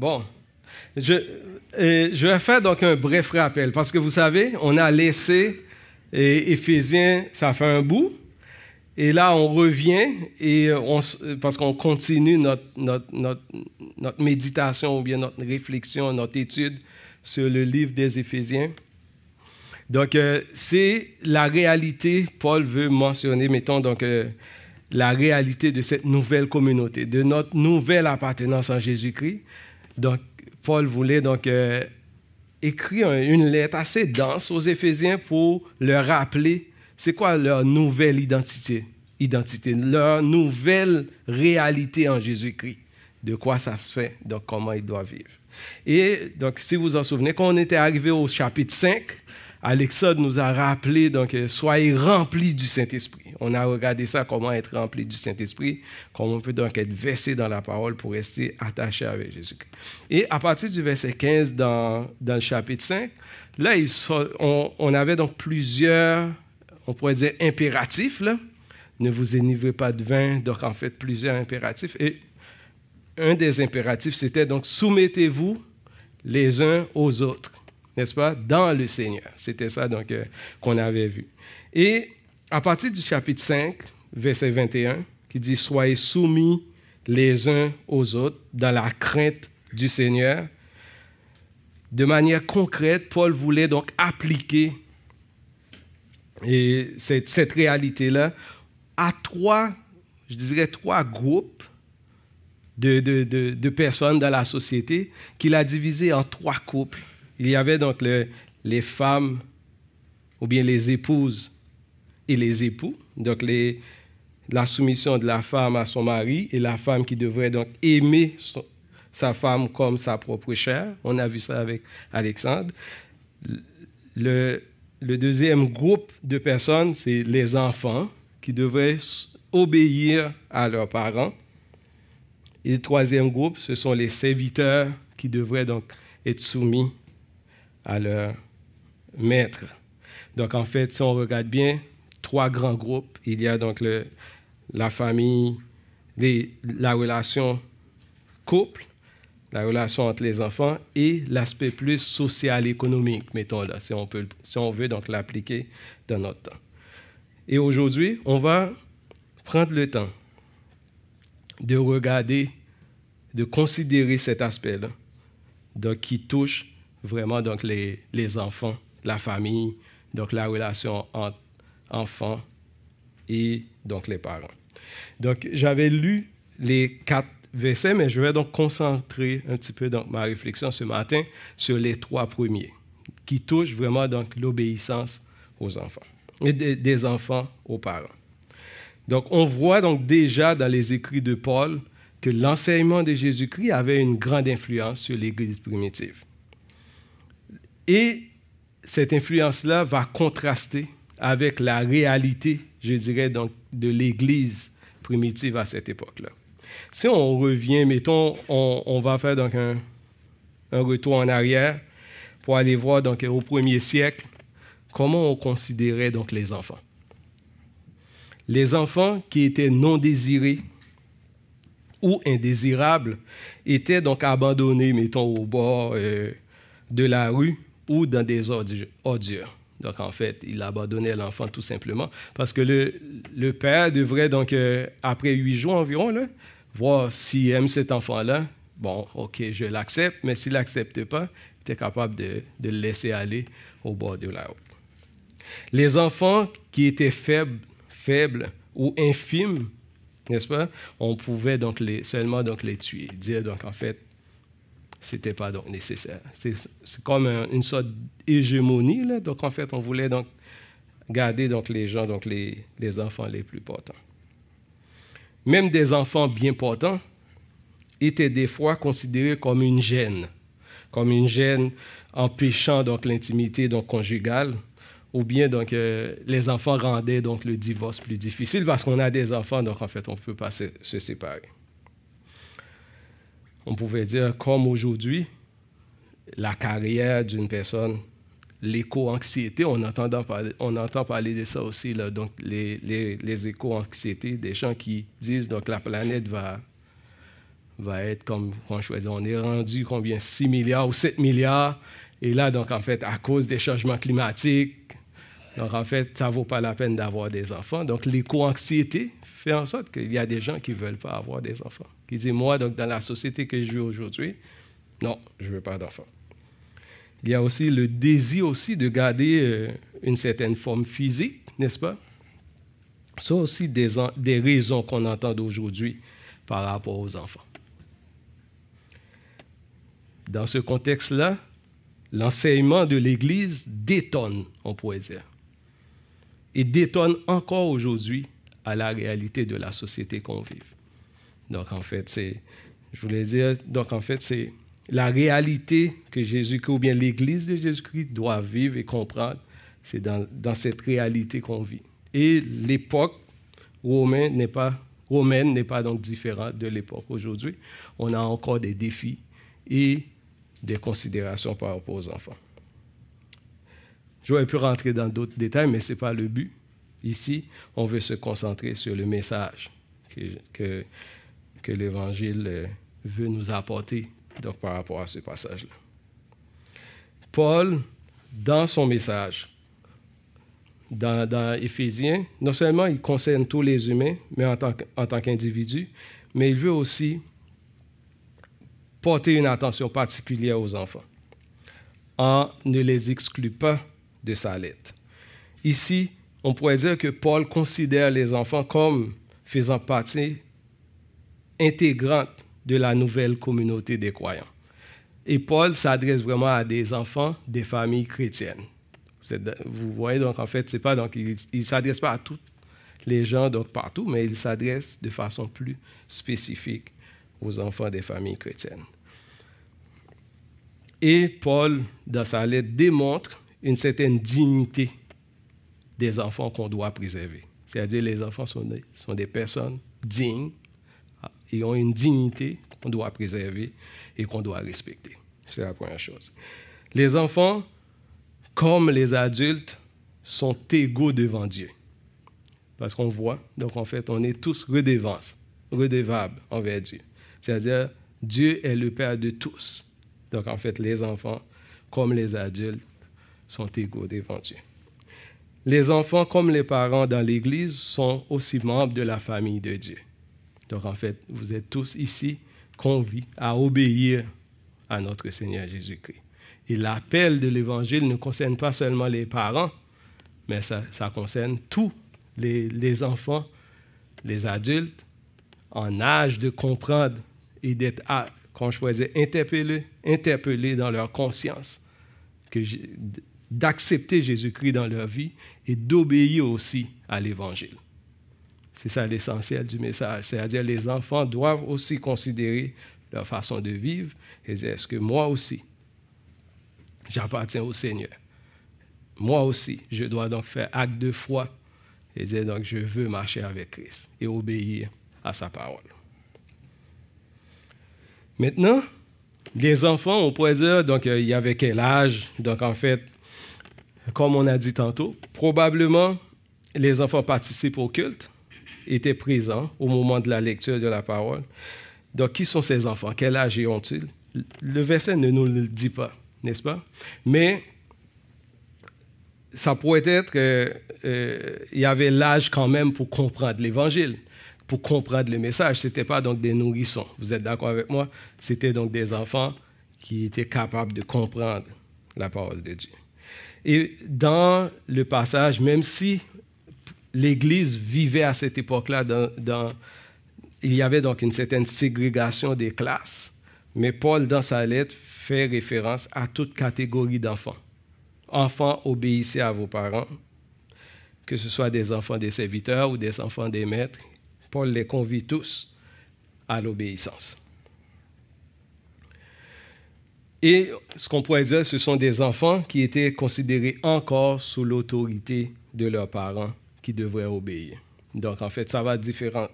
Bon, je, euh, je vais faire donc un bref rappel parce que vous savez, on a laissé et Éphésiens, ça fait un bout. Et là, on revient parce qu'on continue notre, méditation ou bien notre réflexion, notre étude sur le livre des Éphésiens. Donc, euh, c'est la réalité, Paul veut mentionner, mettons, donc, euh, la réalité de cette nouvelle communauté, de notre nouvelle appartenance en Jésus-Christ. Donc, Paul voulait donc euh, écrire une lettre assez dense aux Éphésiens pour leur rappeler c'est quoi leur nouvelle identité, identité, leur nouvelle réalité en Jésus-Christ, de quoi ça se fait, donc comment ils doivent vivre. Et donc, si vous vous en souvenez, quand on était arrivé au chapitre 5, Alexandre nous a rappelé, donc, euh, soyez remplis du Saint-Esprit. On a regardé ça, comment être rempli du Saint-Esprit, comment on peut donc être versé dans la parole pour rester attaché avec Jésus-Christ. Et à partir du verset 15 dans, dans le chapitre 5, là, on, on, avait donc plusieurs, on pourrait dire, impératifs. Là. Ne vous énivrez pas de vin, donc en fait, plusieurs impératifs. Et un des impératifs, c'était donc soumettez-vous les uns aux autres n'est-ce pas, dans le Seigneur. C'était ça donc euh, qu'on avait vu. Et à partir du chapitre 5, verset 21, qui dit Soyez soumis les uns aux autres dans la crainte du Seigneur. De manière concrète, Paul voulait donc appliquer et cette, réalité-là à trois, je dirais trois groupes de personnes dans la société qu'il a divisé en trois couples il y avait donc les femmes ou bien les épouses et les époux, donc la soumission de la femme à son mari et la femme qui devrait donc aimer sa femme comme sa propre chair. On a vu ça avec Alexandre. Le, le deuxième groupe de personnes, c'est les enfants qui devraient obéir à leurs parents. Et le troisième groupe, ce sont les serviteurs qui devraient donc être soumis à leur maître. Donc, en fait, si on regarde bien, trois grands groupes. Il y a donc le, la famille, la relation couple, la relation entre les enfants et l'aspect plus social économique, mettons là, si on, peut, si on veut donc l'appliquer dans notre temps. Et aujourd'hui, on va prendre le temps de regarder, de considérer cet aspect-là, qui touche vraiment donc les, les, enfants, la famille, donc la relation entre enfants et donc les parents. Donc j'avais lu les quatre versets, mais je vais donc concentrer un petit peu donc ma réflexion ce matin sur les trois premiers, qui touchent vraiment donc l'obéissance aux enfants et des, des enfants aux parents. Donc on voit donc déjà dans les écrits de Paul que l'enseignement de Jésus-Christ avait une grande influence sur l'Église primitive. Et cette influence-là va contraster avec la réalité, je dirais, donc, de l'Église primitive à cette époque-là. Si on revient, mettons, on, va faire donc un, retour en arrière pour aller voir donc au premier siècle comment on considérait donc les enfants? Les enfants qui étaient non désirés ou indésirables étaient donc abandonnés, mettons, au bord euh, de la rue ou dans des ordures. Donc, en fait, il abandonnait l'enfant tout simplement parce que le, le père devrait, donc, euh, après huit jours environ, là, voir s'il aime cet enfant-là. Bon, OK, je l'accepte, mais s'il n'accepte pas, il était capable de, de, le laisser aller au bord de la route. Les enfants qui étaient faibles, faibles ou infimes, n'est-ce pas, on pouvait donc les, seulement donc les tuer. Dire, donc, en fait, c'était pas donc nécessaire. C'est comme une sorte d'hégémonie. Donc, en fait, on voulait donc garder donc les gens, donc les, les enfants les plus portants. Même des enfants bien portants étaient des fois considérés comme une gêne, comme une gêne empêchant donc l'intimité donc conjugale, ou bien donc euh, les enfants rendaient donc le divorce plus difficile parce qu'on a des enfants, donc en fait on ne peut pas se, se séparer on pouvait dire, comme aujourd'hui, la carrière d'une personne, l'éco-anxiété, on, entend parler de ça aussi, les, les, éco-anxiétés, des gens qui disent donc la planète va, va être comme, on choisit, on est rendu combien 6 milliards ou 7 milliards. Et là, donc, en fait, à cause des changements climatiques, donc, en fait, ça ne vaut pas la peine d'avoir des enfants. Donc, l'éco-anxiété fait en sorte qu'il y a des gens qui ne veulent pas avoir des enfants. Qui disent, moi, donc, dans la société que je vis aujourd'hui, non, je ne veux pas d'enfants. Il y a aussi le désir aussi de garder euh, une certaine forme physique, n'est-ce pas? Sont aussi des, des raisons qu'on entend aujourd'hui par rapport aux enfants. Dans ce contexte-là, l'enseignement de l'Église détonne, on pourrait dire, et détonne encore aujourd'hui à la réalité de la société qu'on vit. Donc, en fait, c'est, je voulais dire, donc, en fait, c'est la réalité que Jésus-Christ, ou bien l'Église de Jésus-Christ doit vivre et comprendre, c'est dans, dans cette réalité qu'on vit. Et l'époque romaine n'est pas, romaine n'est pas donc différente de l'époque aujourd'hui. On a encore des défis et des considérations par rapport aux enfants. J'aurais pu rentrer dans d'autres détails, mais ce n'est pas le but. Ici, on veut se concentrer sur le message que, l'Évangile euh, veut nous apporter donc, par rapport à ce passage-là. Paul, dans son message, dans, dans Éphésiens, non seulement il concerne tous les humains, mais en tant, en tant qu'individu, mais il veut aussi porter une attention particulière aux enfants, en ne les exclut pas de sa lettre. Ici, on pourrait dire que Paul considère les enfants comme faisant partie intégrante de la nouvelle communauté des croyants. Et Paul s'adresse vraiment à des enfants des familles chrétiennes. Vous voyez, donc en fait, c'est pas donc il ne s'adresse pas à tous les gens donc partout, mais il s'adresse de façon plus spécifique aux enfants des familles chrétiennes. Et Paul, dans sa lettre, démontre une certaine dignité des enfants qu'on doit préserver. C'est-à-dire les enfants sont des, sont des personnes dignes et ont une dignité qu'on doit préserver et qu'on doit respecter. C'est la première chose. Les enfants, comme les adultes, sont égaux devant Dieu. Parce qu'on voit, donc en fait, on est tous redevables, redevables envers Dieu. C'est-à-dire, Dieu est le Père de tous. Donc en fait, les enfants, comme les adultes, sont égaux devant Dieu. Les enfants, comme les parents dans l'Église, sont aussi membres de la famille de Dieu. Donc en fait, vous êtes tous ici conviés à obéir à notre Seigneur Jésus-Christ. Et l'appel de l'Évangile ne concerne pas seulement les parents, mais ça, concerne tous les, enfants, les adultes, en âge de comprendre et d'être, quand je pourrais dire, interpellés, interpellés dans leur conscience, d'accepter Jésus-Christ dans leur vie et d'obéir aussi à l'Évangile. C'est ça l'essentiel du message. C'est-à-dire les enfants doivent aussi considérer leur façon de vivre et dire, est-ce que moi aussi, j'appartiens au Seigneur? Moi aussi, je dois donc faire acte de foi et dire, donc, je veux marcher avec Christ et obéir à sa parole. Maintenant, les enfants, on pourrait dire, donc, il y avait quel âge? Donc, en fait, comme on a dit tantôt, probablement, les enfants participent au culte étaient présents au moment de la lecture de la parole. Donc, qui sont ces enfants? Quel âge ont-ils? Le verset ne nous le dit pas, n'est-ce pas? Mais ça pourrait être qu'il euh, y avait l'âge quand même pour comprendre l'Évangile, pour comprendre le message. Ce n'était pas donc des nourrissons. Vous êtes d'accord avec moi? C'était donc des enfants qui étaient capables de comprendre la parole de Dieu. Et dans le passage, même si l'Église vivait à cette époque-là Il y avait donc une certaine ségrégation des classes, mais Paul, dans sa lettre, fait référence à toute catégorie d'enfants. Enfants, obéissez à vos parents, que ce soit des enfants des serviteurs ou des enfants des maîtres. Paul les convie tous à l'obéissance. Et ce qu'on pourrait dire, ce sont des enfants qui étaient considérés encore sous l'autorité de leurs parents qui devraient obéir. Donc, en fait, ça va différent.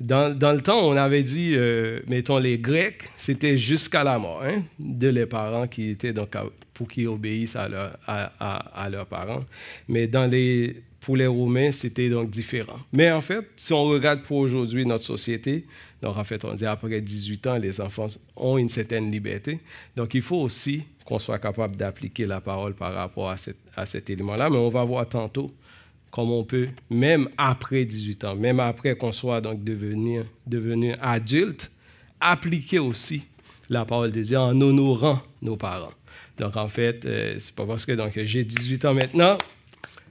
Dans, dans le temps, on avait dit, euh, mettons, les Grecs, c'était jusqu'à la mort hein, de les parents qui étaient donc pour qu'ils obéissent à, leur, à, leurs parents. Mais dans les, pour les Romains, c'était donc différent. Mais en fait, si on regarde pour aujourd'hui notre société, Donc, en fait, on dit après 18 ans, les enfants ont une certaine liberté. Donc, il faut aussi qu'on soit capable d'appliquer la parole par rapport à, cet élément-là. Mais on va voir tantôt comment on peut, même après 18 ans, même après qu'on soit donc devenu, adulte, appliquer aussi la parole de Dieu en honorant nos parents. Donc, en fait, euh, c'est pas parce que j'ai 18 ans maintenant,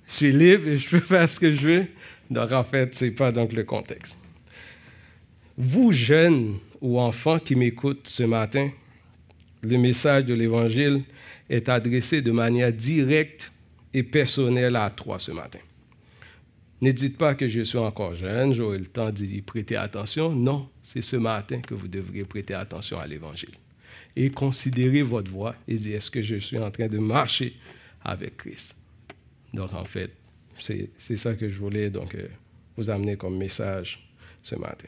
je suis libre et je peux faire ce que je veux. Donc, en fait, ce n'est pas le contexte. Vous, jeunes ou enfants qui m'écoutent ce matin, le message de l'Évangile est adressé de manière directe et personnelle à toi ce matin. Ne dites pas que je suis encore jeune, j'aurai le temps d'y prêter attention. Non, c'est ce matin que vous devriez prêter attention à l'Évangile. Et considérer votre voix et dire, est-ce que je suis en train de marcher avec Christ? Donc, en fait, c'est ça que je voulais donc, euh, vous amener comme message ce matin.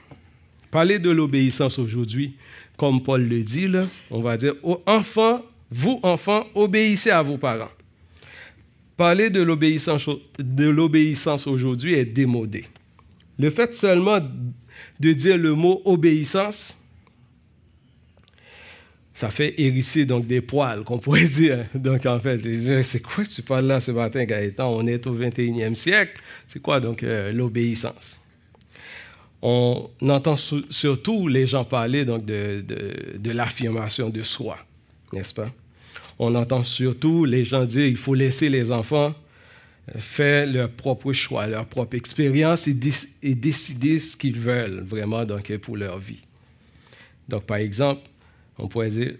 Parler de l'obéissance aujourd'hui, comme Paul le dit, on va dire, enfants, vous enfants, obéissez à vos parents. Parler de l'obéissance aujourd'hui est démodé. Le fait seulement de dire le mot obéissance, ça fait hérisser donc des poils, qu'on pourrait dire. Donc, en fait, c'est quoi que tu parles là ce matin, Gaëtan? On est au 21e siècle. C'est quoi donc euh, l'obéissance? On entend surtout les gens parler donc de, de l'affirmation de soi, n'est-ce pas? On entend surtout les gens dire qu'il faut laisser les enfants euh, faire leur propre choix, leur propre expérience et, décider ce qu'ils veulent vraiment donc, pour leur vie. Donc, par exemple, on, pourrait dire,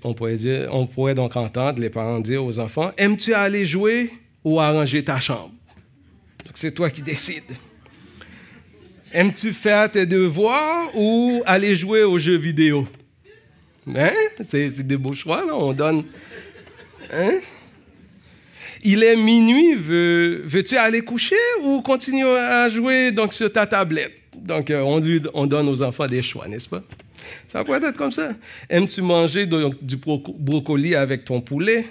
on pourrait donc entendre les parents dire aux enfants Aimes-tu aller jouer ou arranger ta chambre C'est toi qui décides. Aimes-tu faire tes devoirs ou aller jouer aux jeux vidéo? Hein? C'est des beaux choix, là. On donne. Hein? Il est minuit, veux, tu aller coucher ou continuer à jouer donc, sur ta tablette? Donc, euh, on, lui, on donne aux enfants des choix, n'est-ce pas? Ça pourrait être comme ça. Aimes-tu manger du brocoli avec ton poulet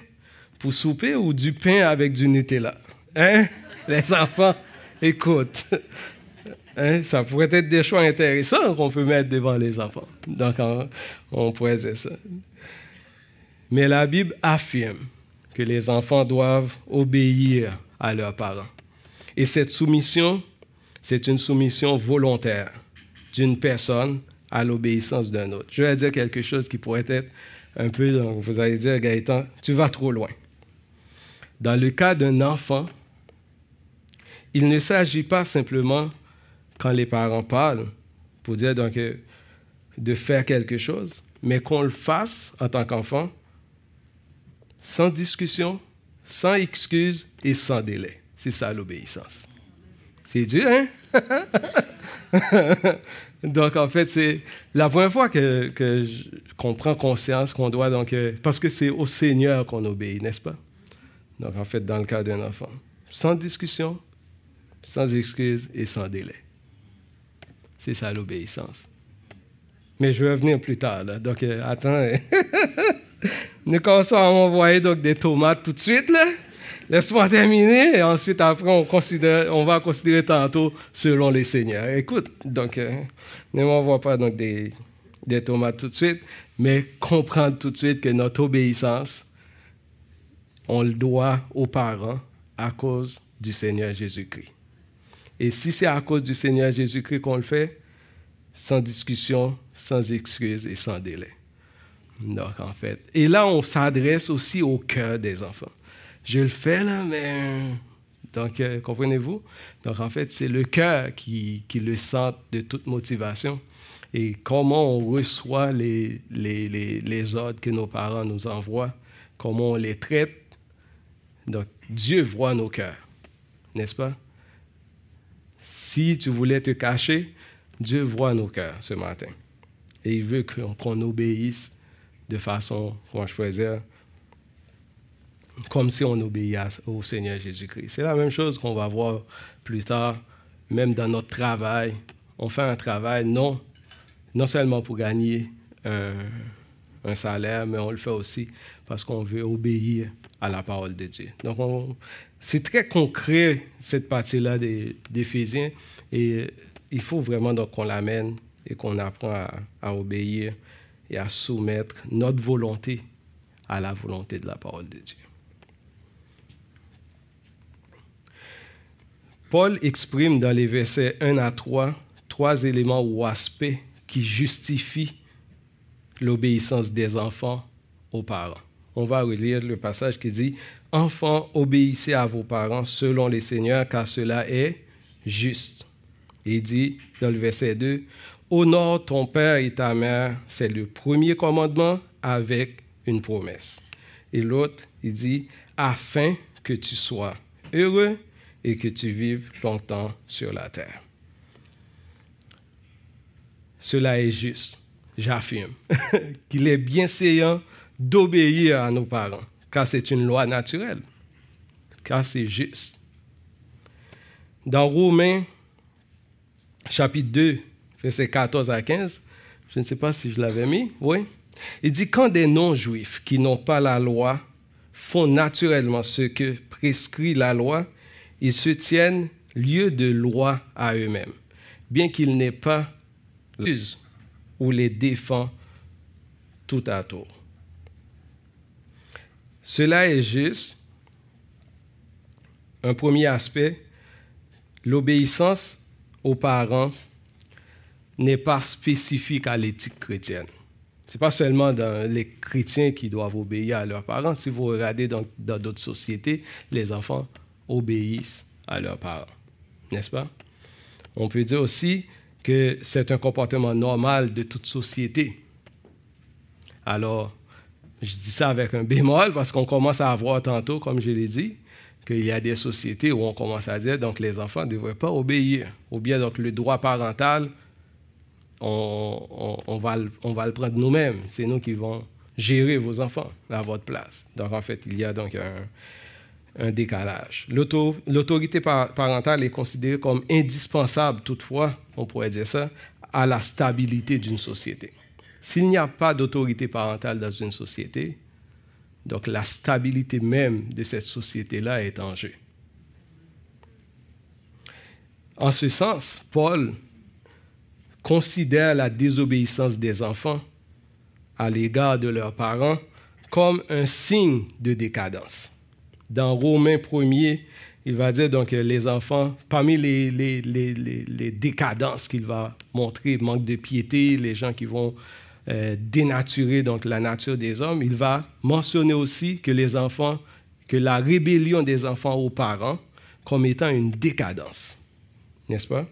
pour souper ou du pain avec du Nutella? Hein? Les enfants, écoute. Hein? Ça pourrait être des choix intéressants qu'on peut mettre devant les enfants. Donc, on pourrait dire ça. Mais la Bible affirme que les enfants doivent obéir à leurs parents. Et cette soumission, c'est une soumission volontaire d'une personne à l'obéissance d'un autre. Je vais dire quelque chose qui pourrait être un peu, vous allez dire, Gaëtan, tu vas trop loin. Dans le cas d'un enfant, il ne s'agit pas simplement, quand les parents parlent, pour dire donc euh, de faire quelque chose, mais qu'on le fasse en tant qu'enfant, sans discussion, sans excuse et sans délai. C'est ça l'obéissance. C'est dur, hein? Donc, en fait, c'est la première fois que, que qu'on prend conscience qu'on doit, donc, euh, parce que c'est au Seigneur qu'on obéit, n'est-ce pas? Donc, en fait, dans le cas d'un enfant, sans discussion, sans excuse et sans délai. C'est ça l'obéissance. Mais je vais revenir plus tard. Donc, euh, attends. Nous commençons à m'envoyer des tomates tout de suite. Laisse-moi terminer et ensuite, après, on va considérer tantôt selon les seigneurs. Écoute, donc, euh, ne m'envoie pas donc des, des tomates tout de suite, mais comprendre tout de suite que notre obéissance, on le doit aux parents à cause du Seigneur Jésus-Christ. Et si c'est à cause du Seigneur Jésus-Christ qu'on le fait, sans discussion, sans excuse et sans délai. Donc, en fait. Et là, on s'adresse aussi au cœur des enfants je le fais là, mais. Donc, euh, comprenez-vous? Donc, en fait, c'est le cœur qui, qui, le sent de toute motivation. Et comment on reçoit les, les, les, les, ordres que nos parents nous envoient, comment on les traite. Donc, Dieu voit nos cœurs, n'est-ce pas? Si tu voulais te cacher, Dieu voit nos cœurs ce matin. Et il veut qu'on obéisse de façon, comment je comme si on obéissait au Seigneur Jésus-Christ. C'est la même chose qu'on va voir plus tard, même dans notre travail. On fait un travail non, non seulement pour gagner salaire, mais on le fait aussi parce qu'on veut obéir à la parole de Dieu. Donc, c'est très concret, cette partie-là d'Éphésiens, et il faut vraiment qu'on l'amène et qu'on apprend à, obéir et à soumettre notre volonté à la volonté de la parole de Dieu. Paul exprime dans les versets 1 à 3 trois éléments ou aspects qui justifient l'obéissance des enfants aux parents. On va relire le passage qui dit Enfants, obéissez à vos parents selon les seigneurs, car cela est juste. Il dit dans le verset 2 Honore ton père et ta mère, c'est le premier commandement avec une promesse. Et l'autre, il dit Afin que tu sois heureux et que tu vives longtemps sur la terre. Cela est juste, j'affirme, qu'il est bien séant d'obéir à nos parents, car c'est une loi naturelle, car c'est juste. Dans Romains, chapitre 2, versets 14 à 15, je ne sais pas si je l'avais mis, oui. Il dit, quand des non-juifs qui n'ont pas la loi font naturellement ce que prescrit la loi, ils se tiennent lieu de loi à eux-mêmes, bien qu'ils n'aient pas ou les défend tout à tour. Cela est juste. Un premier aspect, l'obéissance aux parents n'est pas spécifique à l'éthique chrétienne. Ce n'est pas seulement dans les chrétiens qui doivent obéir à leurs parents. Si vous regardez dans d'autres sociétés, les enfants obéissent à leurs parents. N'est-ce pas? On peut dire aussi que c'est un comportement normal de toute société. Alors, je dis ça avec un bémol parce qu'on commence à avoir tantôt, comme je l'ai dit, qu'il y a des sociétés où on commence à dire donc les enfants ne devraient pas obéir. Ou bien donc le droit parental, on, va, le prendre nous-mêmes. C'est nous qui vont gérer vos enfants à votre place. Donc en fait, il y a donc un, un décalage. L'autorité parentale est considérée comme indispensable, toutefois, on pourrait dire ça, à la stabilité d'une société. S'il n'y a pas d'autorité parentale dans une société, donc la stabilité même de cette société-là est en jeu. En ce sens, Paul considère la désobéissance des enfants à l'égard de leurs parents comme un signe de décadence dans Romains 1er, il va dire donc les enfants, parmi les, les, les, les décadences qu'il va montrer, manque de piété, les gens qui vont euh, dénaturer donc la nature des hommes, il va mentionner aussi que les enfants, que la rébellion des enfants aux parents comme étant une décadence, n'est-ce pas?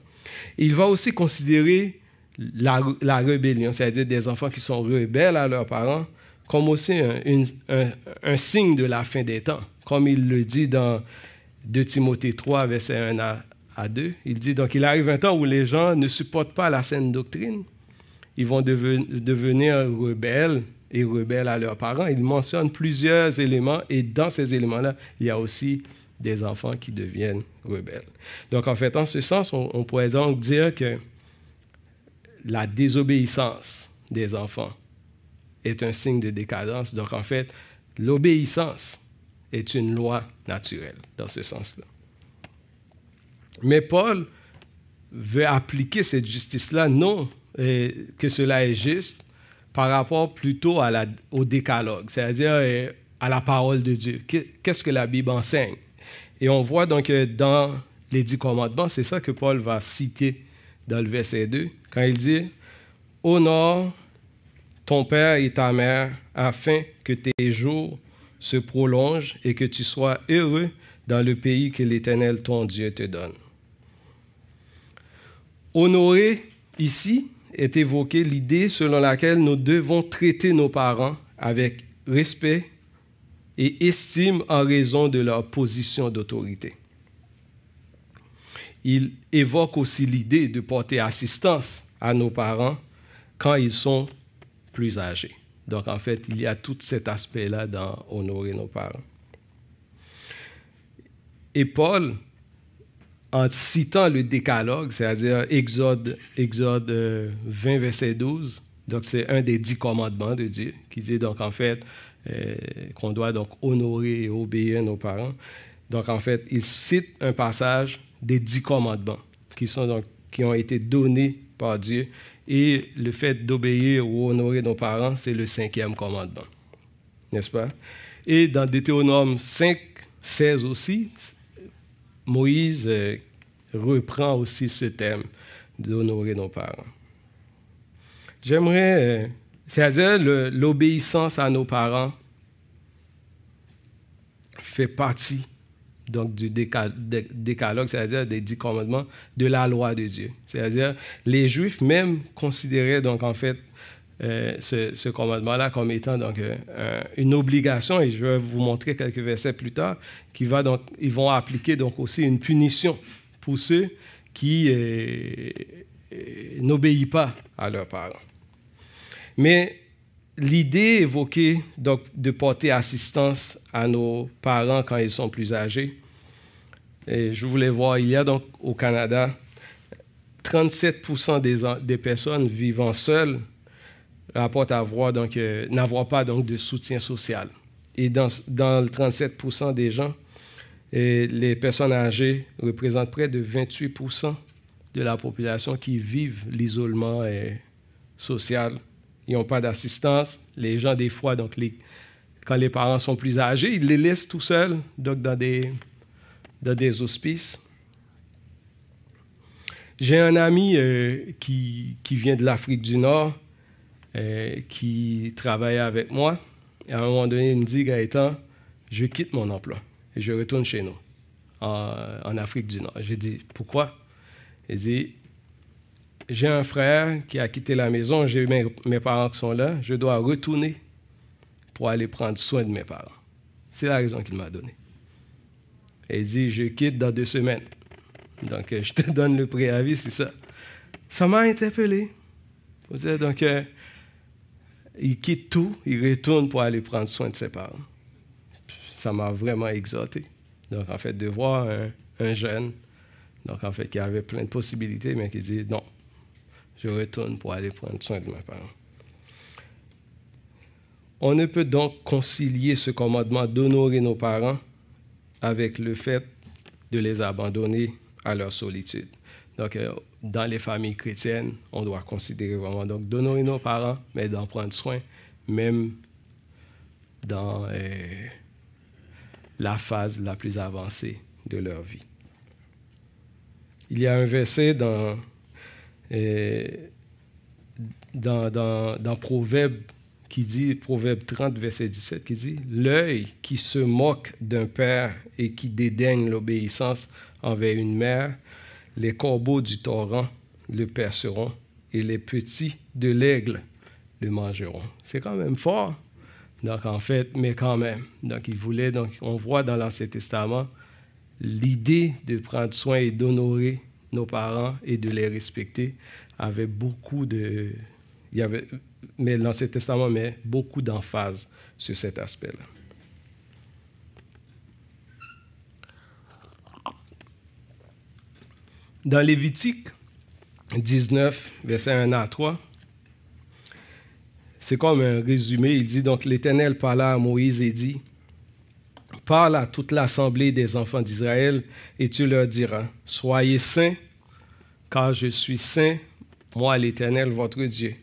Il va aussi considérer la, la rébellion, c'est-à-dire des enfants qui sont rebelles à leurs parents, comme aussi un, signe de la fin des temps comme il le dit dans 2 Timothée 3, verset 1 à, 2. Il dit donc il arrive un temps où les gens ne supportent pas la saine doctrine. Ils vont devenir rebelles et rebelles à leurs parents. Il mentionne plusieurs éléments et dans ces éléments-là, il y a aussi des enfants qui deviennent rebelles. Donc en fait, en ce sens, on, on pourrait donc dire que la désobéissance des enfants est un signe de décadence. Donc en fait, l'obéissance est une loi naturelle dans ce sens-là. Mais Paul veut appliquer cette justice-là, non que cela est juste, par rapport plutôt au décalogue, c'est-à-dire euh, à la parole de Dieu. Qu'est-ce que la Bible enseigne? Et on voit donc dans les dix commandements, c'est ça que Paul va citer dans le verset 2, quand il dit Honore ton père et ta mère afin que tes jours se prolonge et que tu sois heureux dans le pays que l'Éternel, ton Dieu, te donne. Honorer, ici, est évoquée l'idée selon laquelle nous devons traiter nos parents avec respect et estime en raison de leur position d'autorité. Il évoque aussi l'idée de porter assistance à nos parents quand ils sont plus âgés. Donc, en fait, il y a tout cet aspect-là dans honorer nos parents. Et Paul, en citant le décalogue, c'est-à-dire Exode, Exode 20, euh, verset 12, donc c'est un des dix commandements de Dieu, qui dit donc en fait euh, qu'on doit donc honorer et obéir nos parents. Donc en fait, il cite un passage des dix commandements qui, sont donc, qui ont été donnés par Dieu. Et le fait d'obéir ou honorer nos parents, c'est le cinquième commandement. N'est-ce pas? Et dans Deutéronome 5, 16 aussi, Moïse euh, reprend aussi ce thème d'honorer nos parents. J'aimerais, euh, c'est-à-dire l'obéissance à nos parents fait partie donc du décalogue, c'est-à-dire des dix commandements de la loi de Dieu. C'est-à-dire, les Juifs même considéraient donc en fait euh, ce, commandement-là comme étant donc euh, une obligation, et je vais vous montrer quelques versets plus tard, qui va donc, ils vont appliquer donc aussi une punition pour ceux qui euh, n'obéissent pas à leurs parents. Mais l'idée évoquée de porter assistance à nos parents quand ils sont plus âgés, et je voulais voir, il y a donc au Canada 37 des, des, personnes vivant seules rapportent avoir donc euh, n'avoir pas donc de soutien social. Et dans, dans le 37 des gens, les personnes âgées représentent près de 28 de la population qui vivent l'isolement euh, social ils n'ont pas d'assistance. Les gens, des fois, donc quand les parents sont plus âgés, ils les laissent tout seuls donc dans, des, hospices. J'ai un ami euh, qui, qui, vient de l'Afrique du Nord, euh, qui travaille avec moi. Et à un moment donné, il me dit, Gaëtan, je quitte mon emploi et je retourne chez nous, en, en Afrique du Nord. J'ai dit, pourquoi? Il dit, j'ai un frère qui a quitté la maison, j'ai mes, mes parents qui sont là, je dois retourner pour aller prendre soin de mes parents. C'est la raison qu'il m'a donnée. il dit, je quitte dans deux semaines. Donc, je te donne le préavis, c'est ça. Ça m'a interpellé. Donc, euh, il quitte tout, il retourne pour aller prendre soin de ses parents. Ça m'a vraiment exhorté. Donc, en fait, de voir un, un jeune, donc en fait, qui avait plein de possibilités, mais qui dit, non, je retourne pour aller prendre soin de mes parents. On ne peut donc concilier ce commandement d'honorer nos parents avec le fait de les abandonner à leur solitude. Donc, euh, dans les familles chrétiennes, on doit considérer vraiment donc d'honorer nos parents, mais d'en prendre soin, même dans euh, la phase la plus avancée de leur vie. Il y a un verset dans dans, dans, Proverbe qui dit, Proverbe 30, verset 17, qui dit L'œil qui se moque d'un père et qui dédaigne l'obéissance envers une mère, les corbeaux du torrent le perceront et les petits de l'aigle le mangeront. C'est quand même fort. Donc, en fait, mais quand même. Donc, il voulait, donc, on voit dans l'Ancien Testament l'idée de prendre soin et d'honorer nos parents et de les respecter avait beaucoup de. Il y avait, mais l'Ancien Testament met beaucoup d'emphase sur cet aspect-là. Dans Lévitique 19, verset 1 à 3, c'est comme un résumé. Il dit donc L'Éternel parla à Moïse et dit Parle à toute l'assemblée des enfants d'Israël et tu leur diras Soyez saints car je suis saint, moi l'Éternel, votre Dieu.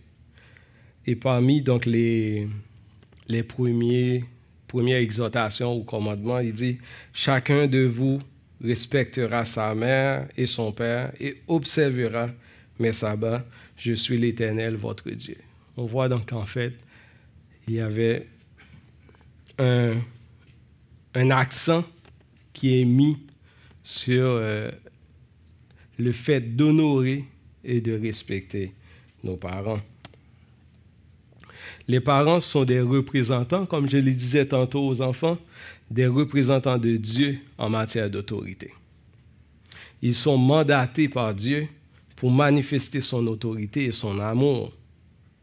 Et parmi donc les, les premiers, premières exhortations ou commandements, il dit, chacun de vous respectera sa mère et son père et observera mes sabbats. Je suis l'Éternel, votre Dieu. On voit donc qu'en fait, il y avait un, un accent qui est mis sur euh, le fait d'honorer et de respecter nos parents. Les parents sont des représentants, comme je le disais tantôt aux enfants, des représentants de Dieu en matière d'autorité. Ils sont mandatés par Dieu pour manifester son autorité et son amour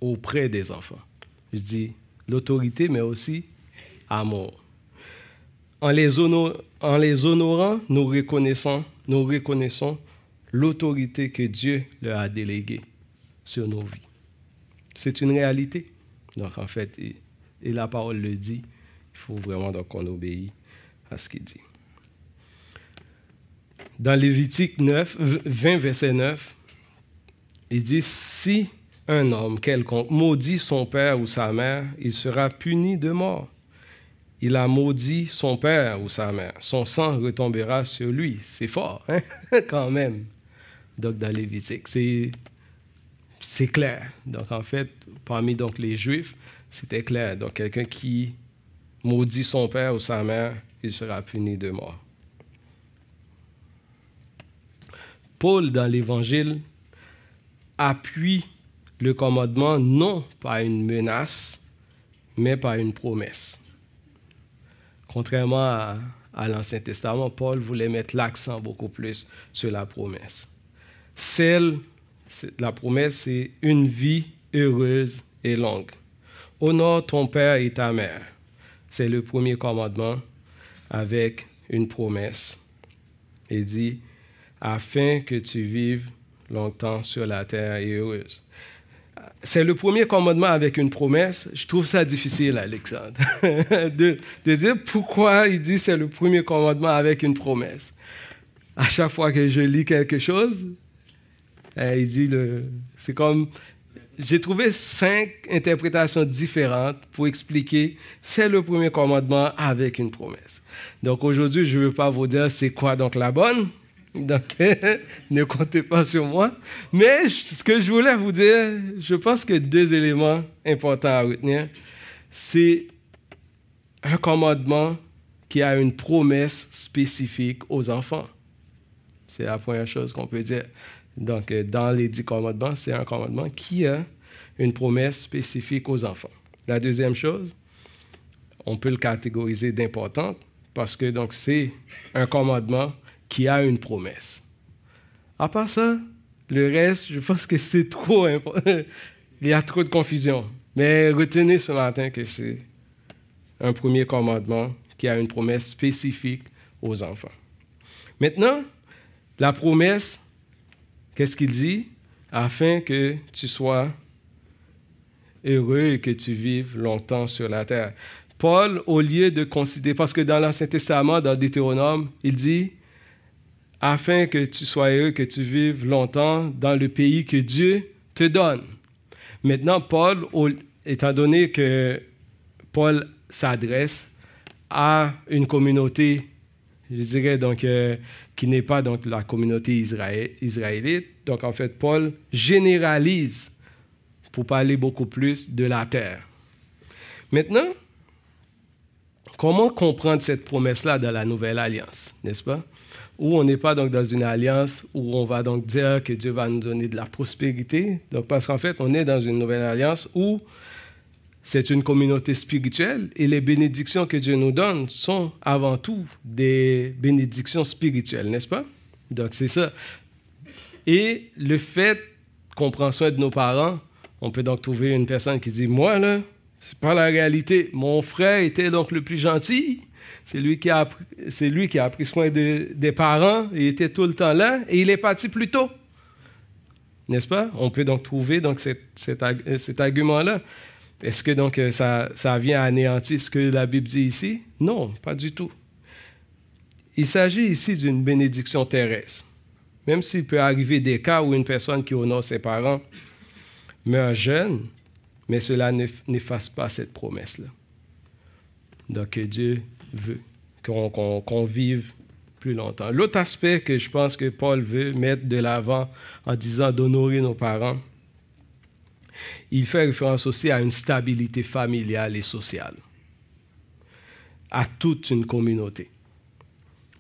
auprès des enfants. Je dis l'autorité, mais aussi amour. En les, honorant, nous reconnaissons, nous reconnaissons l'autorité que Dieu leur a déléguée sur nos vies. C'est une réalité. Donc, en fait, et, la parole le dit, il faut vraiment qu'on obéisse à ce qu'il dit. Dans Lévitique 9, 20, verset 9, il dit, si un homme quelconque maudit son père ou sa mère, il sera puni de mort. Il a maudit son père ou sa mère. Son sang retombera sur lui. C'est fort, hein? quand même. Donc, dans Lévitique, c'est, clair. Donc, en fait, parmi donc, les Juifs, c'était clair. Donc, quelqu'un qui maudit son père ou sa mère, il sera puni de mort. Paul, dans l'Évangile, appuie le commandement non par une menace, mais par une promesse. Contrairement à, l'Ancien Testament, Paul voulait mettre l'accent beaucoup plus sur la promesse. Celle, la promesse, c'est une vie heureuse et longue. Honore ton père et ta mère. C'est le premier commandement avec une promesse. Il dit, afin que tu vives longtemps sur la terre et heureuse. C'est le premier commandement avec une promesse. Je trouve ça difficile, Alexandre, de, de, dire pourquoi il dit c'est le premier commandement avec une promesse. À chaque fois que je lis quelque chose, eh, il dit, c'est comme, j'ai trouvé cinq interprétations différentes pour expliquer c'est le premier commandement avec une promesse. Donc aujourd'hui, je ne veux pas vous dire c'est quoi donc la bonne, donc, ne comptez pas sur moi. Mais ce que je voulais vous dire, je pense que deux éléments importants à retenir, c'est un commandement qui a une promesse spécifique aux enfants. C'est la première chose qu'on peut dire. Donc, dans les dix commandements, c'est un commandement qui a une promesse spécifique aux enfants. La deuxième chose, on peut le catégoriser d'importante parce que donc c'est un commandement qui a une promesse. À part ça, le reste, je pense que c'est trop important. Il y a trop de confusion. Mais retenez ce matin que c'est un premier commandement qui a une promesse spécifique aux enfants. Maintenant, la promesse, qu'est-ce qu'il dit? Afin que tu sois heureux et que tu vives longtemps sur la terre. Paul, au lieu de considérer, parce que dans l'Ancien Testament, dans Deutéronome, il dit, afin que tu sois heureux, que tu vives longtemps dans le pays que Dieu te donne. Maintenant, Paul, étant donné que Paul s'adresse à une communauté, je dirais donc, euh, qui n'est pas donc la communauté israélite, donc en fait, Paul généralise pour parler beaucoup plus de la terre. Maintenant, comment comprendre cette promesse-là dans la nouvelle alliance, n'est-ce pas? Où on n'est pas donc dans une alliance où on va donc dire que Dieu va nous donner de la prospérité. Donc, parce qu'en fait, on est dans une nouvelle alliance où c'est une communauté spirituelle et les bénédictions que Dieu nous donne sont avant tout des bénédictions spirituelles, n'est-ce pas? Donc, c'est ça. Et le fait qu'on prend soin de nos parents, on peut donc trouver une personne qui dit Moi, là, c'est pas la réalité. Mon frère était donc le plus gentil. C'est lui, qui a, pris soin des parents, il était tout le temps là, et il est parti plus tôt. N'est-ce pas? On peut donc trouver donc, cet, argument-là. Est-ce que donc ça, ça vient anéantir ce que la Bible dit ici? Non, pas du tout. Il s'agit ici d'une bénédiction terrestre. Même s'il peut arriver des cas où une personne qui honore ses parents meurt jeune, mais cela n'efface pas cette promesse-là. Donc Dieu veut, qu'on vive plus longtemps. L'autre aspect que je pense que Paul veut mettre de l'avant en disant d'honorer nos parents, il fait référence aussi à une stabilité familiale et sociale, à toute une communauté,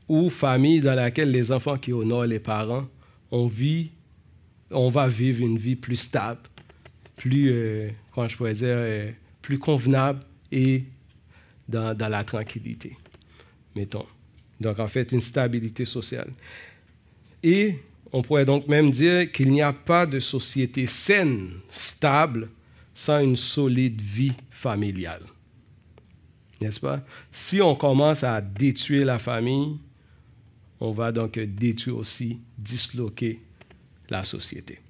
ou famille dans laquelle les enfants qui honorent les parents, on vit, on va vivre une vie plus stable, plus, euh, comment je pourrais dire, euh, plus convenable et dans, la tranquillité, mettons. Donc, en fait, une stabilité sociale. Et on pourrait donc même dire qu'il n'y a pas de société saine, stable, sans une solide vie familiale. N'est-ce pas? Si on commence à détruire la famille, on va donc détruire aussi, disloquer la société.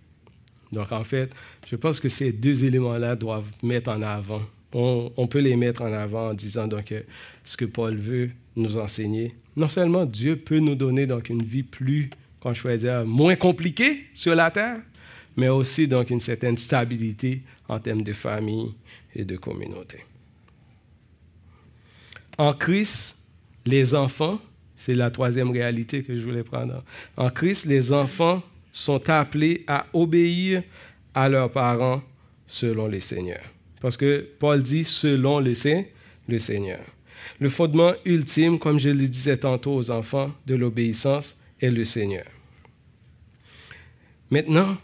Donc, en fait, je pense que ces deux éléments-là doivent mettre en avant on, peut les mettre en avant en disant donc euh, ce que Paul veut nous enseigner. Non seulement Dieu peut nous donner donc une vie plus, quand je dire, moins compliquée sur la terre, mais aussi donc une certaine stabilité en termes de famille et de communauté. En Christ, les enfants, c'est la troisième réalité que je voulais prendre. En Christ, les enfants sont appelés à obéir à leurs parents selon le Seigneur. Parce que Paul dit selon le, le Seigneur. Le fondement ultime, comme je le disais tantôt aux enfants, de l'obéissance est le Seigneur. Maintenant,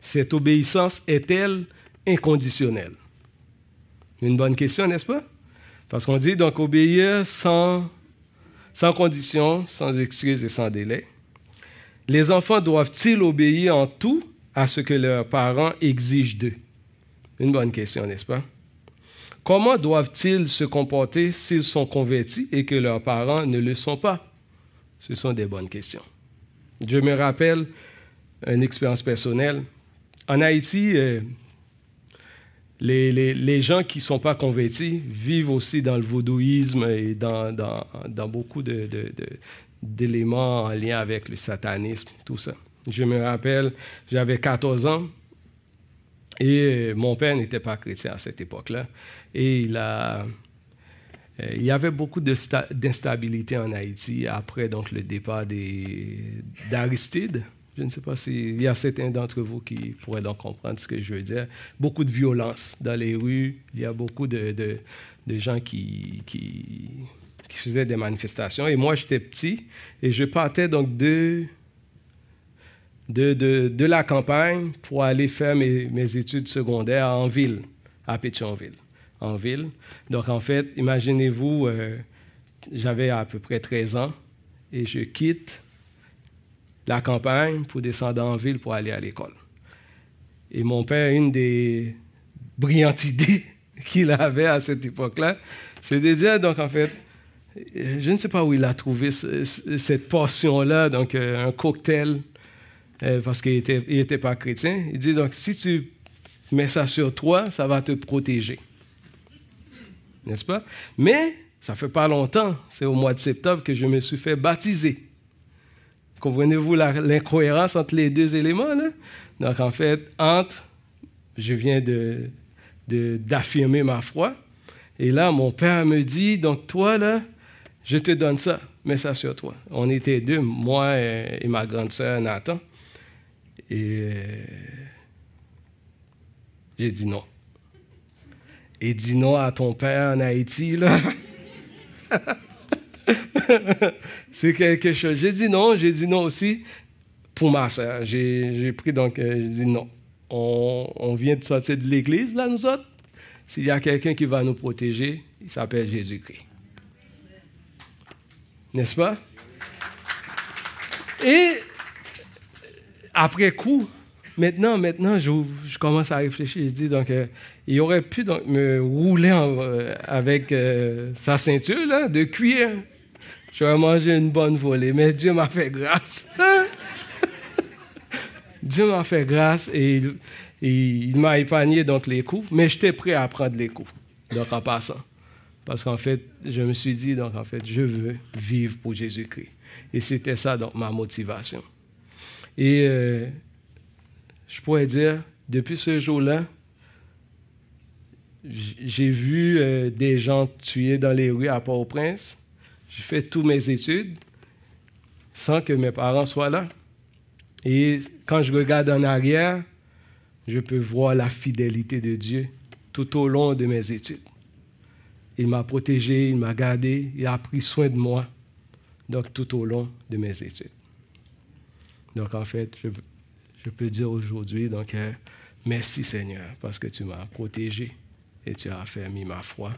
cette obéissance est-elle inconditionnelle? Une bonne question, n'est-ce pas? Parce qu'on dit donc obéir sans, sans condition, sans excuse et sans délai. Les enfants doivent-ils obéir en tout à ce que leurs parents exigent d'eux? Une bonne question, n'est-ce pas? Comment doivent-ils se comporter s'ils sont convertis et que leurs parents ne le sont pas? Ce sont des bonnes questions. Je me rappelle une expérience personnelle. En Haïti, euh, les, gens qui ne sont pas convertis vivent aussi dans le vaudouisme et dans, beaucoup d'éléments en lien avec le satanisme, tout ça. Je me rappelle, j'avais 14 ans et euh, mon père n'était pas chrétien à cette époque-là. Et il a, euh, il y avait beaucoup d'instabilité en Haïti après donc, le départ d'Aristide. Je ne sais pas s'il y a certains d'entre vous qui pourraient donc comprendre ce que je veux dire. Beaucoup de violence dans les rues. Il y a beaucoup de, de, gens qui, qui, qui, faisaient des manifestations. Et moi, j'étais petit et je partais donc de, de, la campagne pour aller faire mes, études secondaires en ville, à Pétionville en ville. Donc, en fait, imaginez-vous, euh, j'avais à peu près 13 ans et je quitte la campagne pour descendre en ville pour aller à l'école. Et mon père, une des brillantes idées qu'il avait à cette époque-là, c'est de dire, donc en fait, je ne sais pas où il a trouvé cette portion-là, donc euh, un cocktail, euh, parce qu'il n'était était pas chrétien. Il dit, donc si tu mets ça sur toi, ça va te protéger n'est-ce pas? Mais ça fait pas longtemps, c'est au mois de septembre que je me suis fait baptiser. Comprenez-vous l'incohérence entre les deux éléments? Là? Donc en fait, entre, je viens d'affirmer ma foi, et là, mon père me dit, donc toi, là, je te donne ça, mets ça sur toi. On était deux, moi et, ma grande sœur Nathan. Et euh, j'ai dit non et dis non à ton père en Haïti, là. c'est quelque chose. J'ai dit non, j'ai dit non aussi pour ma soeur. J'ai pris donc, euh, j'ai dit non. On, on, vient de sortir de l'église, là, nous autres. S'il y a quelqu'un qui va nous protéger, il s'appelle Jésus-Christ. N'est-ce pas? Et après coup, Maintenant, maintenant, je, commence à réfléchir. Je dis, donc, euh, il aurait pu me rouler euh, avec euh, sa ceinture de cuir. J'aurais mangé une bonne volée, mais Dieu m'a fait grâce. Dieu m'a fait grâce et, il m'a épargné donc les coups, mais j'étais prêt à prendre les coups, donc en passant. Parce qu'en fait, je me suis dit, donc en fait, je veux vivre pour Jésus-Christ. Et c'était ça, donc, ma motivation. Et je pourrais dire, depuis ce jour-là, j'ai vu euh, des gens tués dans les rues à Port-au-Prince. J'ai fait toutes mes études sans que mes parents soient là. Et quand je regarde en arrière, je peux voir la fidélité de Dieu tout au long de mes études. Il m'a protégé, il m'a gardé, il a pris soin de moi, donc tout au long de mes études. Donc en fait, je, peux dire aujourd'hui, donc, euh, merci Seigneur, parce que tu m'as protégé et tu as affermi ma foi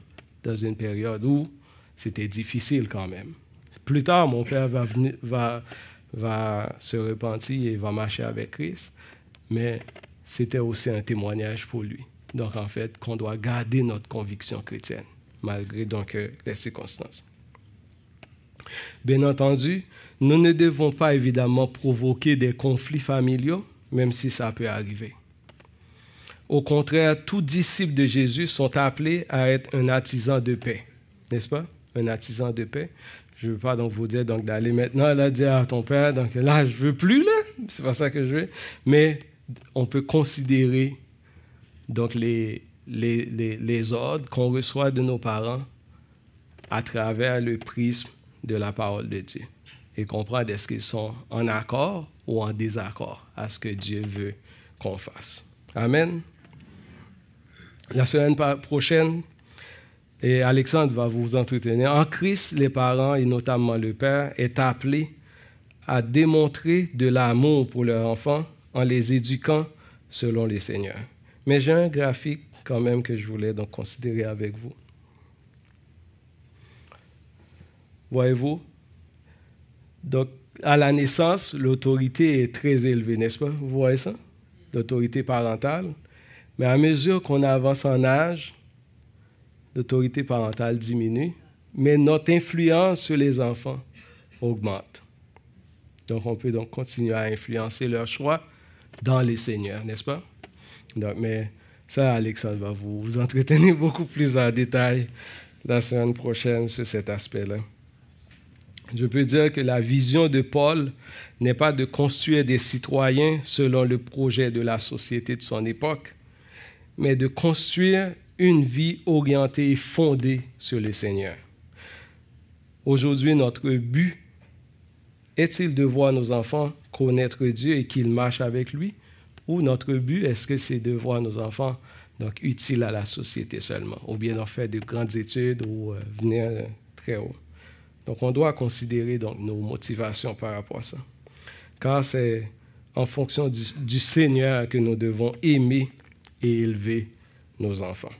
dans une période où c'était difficile quand même. Plus tard, mon père va, venir, va se repentir et va marcher avec Christ, mais c'était aussi un témoignage pour lui. Donc, en fait, qu'on doit garder notre conviction chrétienne, malgré donc euh, les circonstances. Bien entendu, nous ne devons pas évidemment provoquer des conflits familiaux, même si ça peut arriver. Au contraire, tous disciples de Jésus sont appelés à être un artisan de paix, n'est-ce pas? Un artisan de paix. Je ne veux pas donc vous dire donc d'aller maintenant là dire à ton père, donc là je veux plus là, c'est pas ça que je veux, mais on peut considérer donc les, les, les ordres qu'on reçoit de nos parents à travers le prisme de la parole de Dieu et comprendre est-ce qu'ils sont en accord ou en désaccord à ce que Dieu veut qu'on fasse. Amen. La semaine prochaine, et Alexandre va vous entretenir. En Christ, les parents, et notamment le père, est appelé à démontrer de l'amour pour leurs enfants en les éduquant selon les seigneurs. Mais j'ai un graphique quand même que je voulais donc considérer avec vous. Voyez-vous? Donc, à la naissance, l'autorité est très élevée, n'est-ce pas? Vous voyez ça? L'autorité parentale. Mais à mesure qu'on avance en âge, l'autorité parentale diminue, mais notre influence sur les enfants augmente. Donc, on peut donc continuer à influencer leur choix dans les seigneurs, n'est-ce pas? Donc, mais ça, Alexandre va vous, vous entretenir beaucoup plus en détail la semaine prochaine sur cet aspect-là. Je peux dire que la vision de Paul n'est pas de construire des citoyens selon le projet de la société de son époque, mais de construire une vie orientée et fondée sur le Seigneur. Aujourd'hui, notre but est-il de voir nos enfants connaître Dieu et qu'ils marchent avec lui, ou notre but est-ce que c'est de voir nos enfants donc utiles à la société seulement, ou bien en faire de grandes études ou euh, venir très haut? Donc, on doit considérer donc, nos motivations par rapport à ça. Car c'est en fonction du, Seigneur que nous devons aimer et élever nos enfants.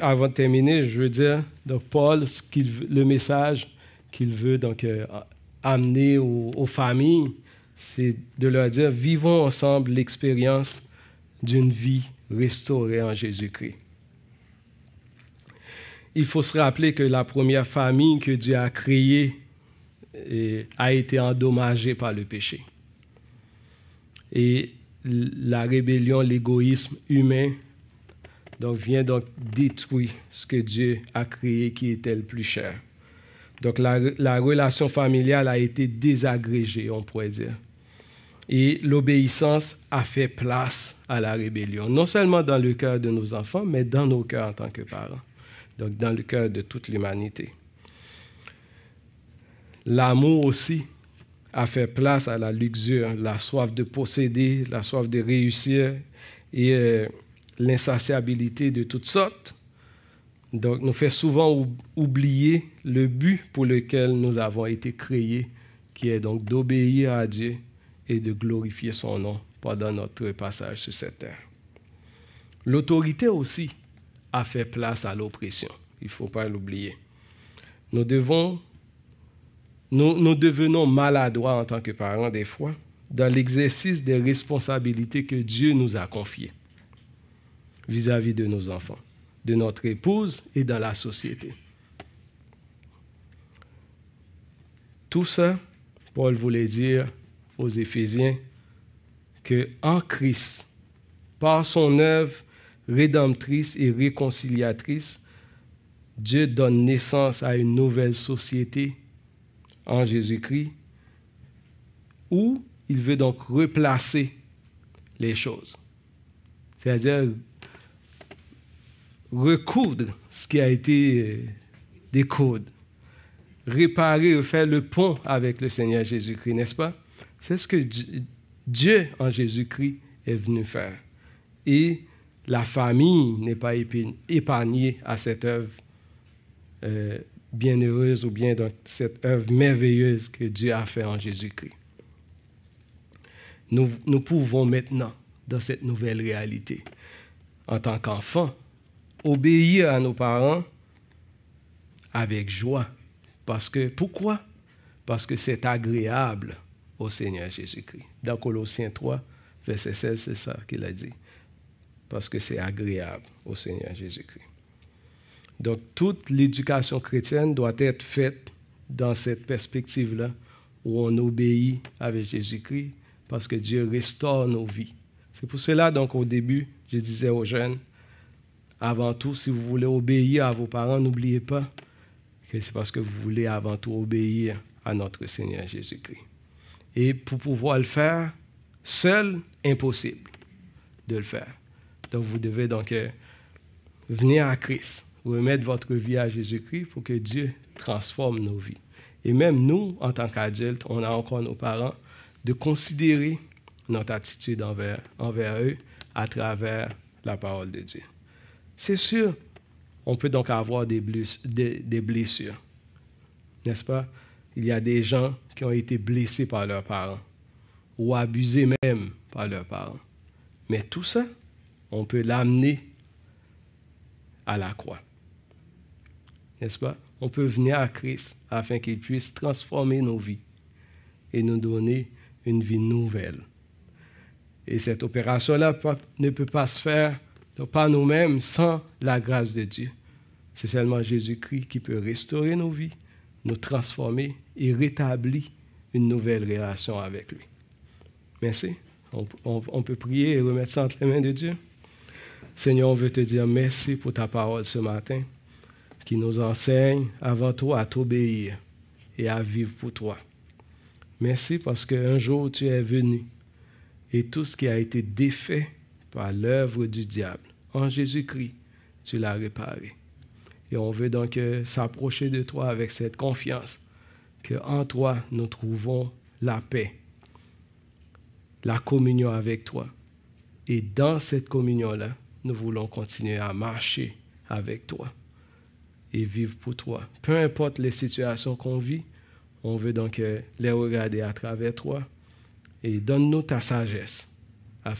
Avant de terminer, je veux dire, Paul, le message qu'il veut donc, euh, amener aux familles, c'est de leur dire, vivons ensemble l'expérience d'une vie restaurée en Jésus-Christ il faut se rappeler que la première famille que Dieu a créée a été endommagée par le péché. Et la rébellion, l'égoïsme humain, donc vient donc détruire ce que Dieu a créé qui était le plus cher. Donc la, la relation familiale a été désagrégée, on pourrait dire. Et l'obéissance a fait place à la rébellion, non seulement dans le cœur de nos enfants, mais dans nos cœurs en tant que parents donc dans le cœur de toute l'humanité. L'amour aussi a fait place à la luxure, la soif de posséder, la soif de réussir et euh, l'insatiabilité de toutes sortes. Donc, nous fait souvent oublier le but pour lequel nous avons été créés, qui est donc d'obéir à Dieu et de glorifier son nom pendant notre passage sur cette terre. L'autorité aussi a fait place à l'oppression. Il ne faut pas l'oublier. Nous devons, nous, devenons maladroits en tant que parents des fois dans l'exercice des responsabilités que Dieu nous a confiées vis-à-vis de nos enfants, de notre épouse et dans la société. Tout ça, Paul voulait dire aux Éphésiens que en Christ, par son œuvre rédemptrice et réconciliatrice, Dieu donne naissance à une nouvelle société en Jésus-Christ où il veut donc replacer les choses. C'est-à-dire recoudre ce qui a été euh, découdre, réparer, faire le pont avec le Seigneur Jésus-Christ, n'est-ce pas? C'est ce que Dieu en Jésus-Christ est venu faire. Et la famille n'est pas épargnée à cette œuvre euh, bienheureuse ou bien dans cette œuvre merveilleuse que Dieu a fait en Jésus-Christ. Nous, pouvons maintenant, dans cette nouvelle réalité, en tant qu'enfants, obéir à nos parents avec joie. Parce que, pourquoi? Parce que c'est agréable au Seigneur Jésus-Christ. Dans Colossiens 3, verset 16, c'est ça qu'il a dit parce que c'est agréable au Seigneur Jésus-Christ. Donc, toute l'éducation chrétienne doit être faite dans cette perspective-là, où on obéit avec Jésus-Christ, parce que Dieu restaure nos vies. C'est pour cela, donc, au début, je disais aux jeunes, avant tout, si vous voulez obéir à vos parents, n'oubliez pas que c'est parce que vous voulez avant tout obéir à notre Seigneur Jésus-Christ. Et pour pouvoir le faire, seul, impossible de le faire. Donc vous devez donc euh, venir à Christ, remettre votre vie à Jésus-Christ pour que Dieu transforme nos vies. Et même nous, en tant qu'adultes, on a encore nos parents, de considérer notre attitude envers, envers eux à travers la parole de Dieu. C'est sûr, on peut donc avoir des blessures, n'est-ce pas? Il y a des gens qui ont été blessés par leurs parents ou abusés même par leurs parents. Mais tout ça, on peut l'amener à la croix. N'est-ce pas? On peut venir à Christ afin qu'il puisse transformer nos vies et nous donner une vie nouvelle. Et cette opération-là ne peut pas se faire par nous-mêmes sans la grâce de Dieu. C'est seulement Jésus-Christ qui peut restaurer nos vies, nous transformer et rétablir une nouvelle relation avec lui. Merci. On, peut prier et remettre ça entre les mains de Dieu. Seigneur, on veut te dire merci pour ta parole ce matin qui nous enseigne avant tout à t'obéir et à vivre pour toi. Merci parce qu'un jour tu es venu et tout ce qui a été défait par l'œuvre du diable, en Jésus-Christ, tu l'as réparé. Et on veut donc euh, s'approcher de toi avec cette confiance qu'en toi nous trouvons la paix, la communion avec toi. Et dans cette communion-là, nous voulons continuer à marcher avec toi et vivre pour toi. Peu importe les situations qu'on vit, on veut donc euh, les regarder à travers toi et donne-nous ta sagesse afin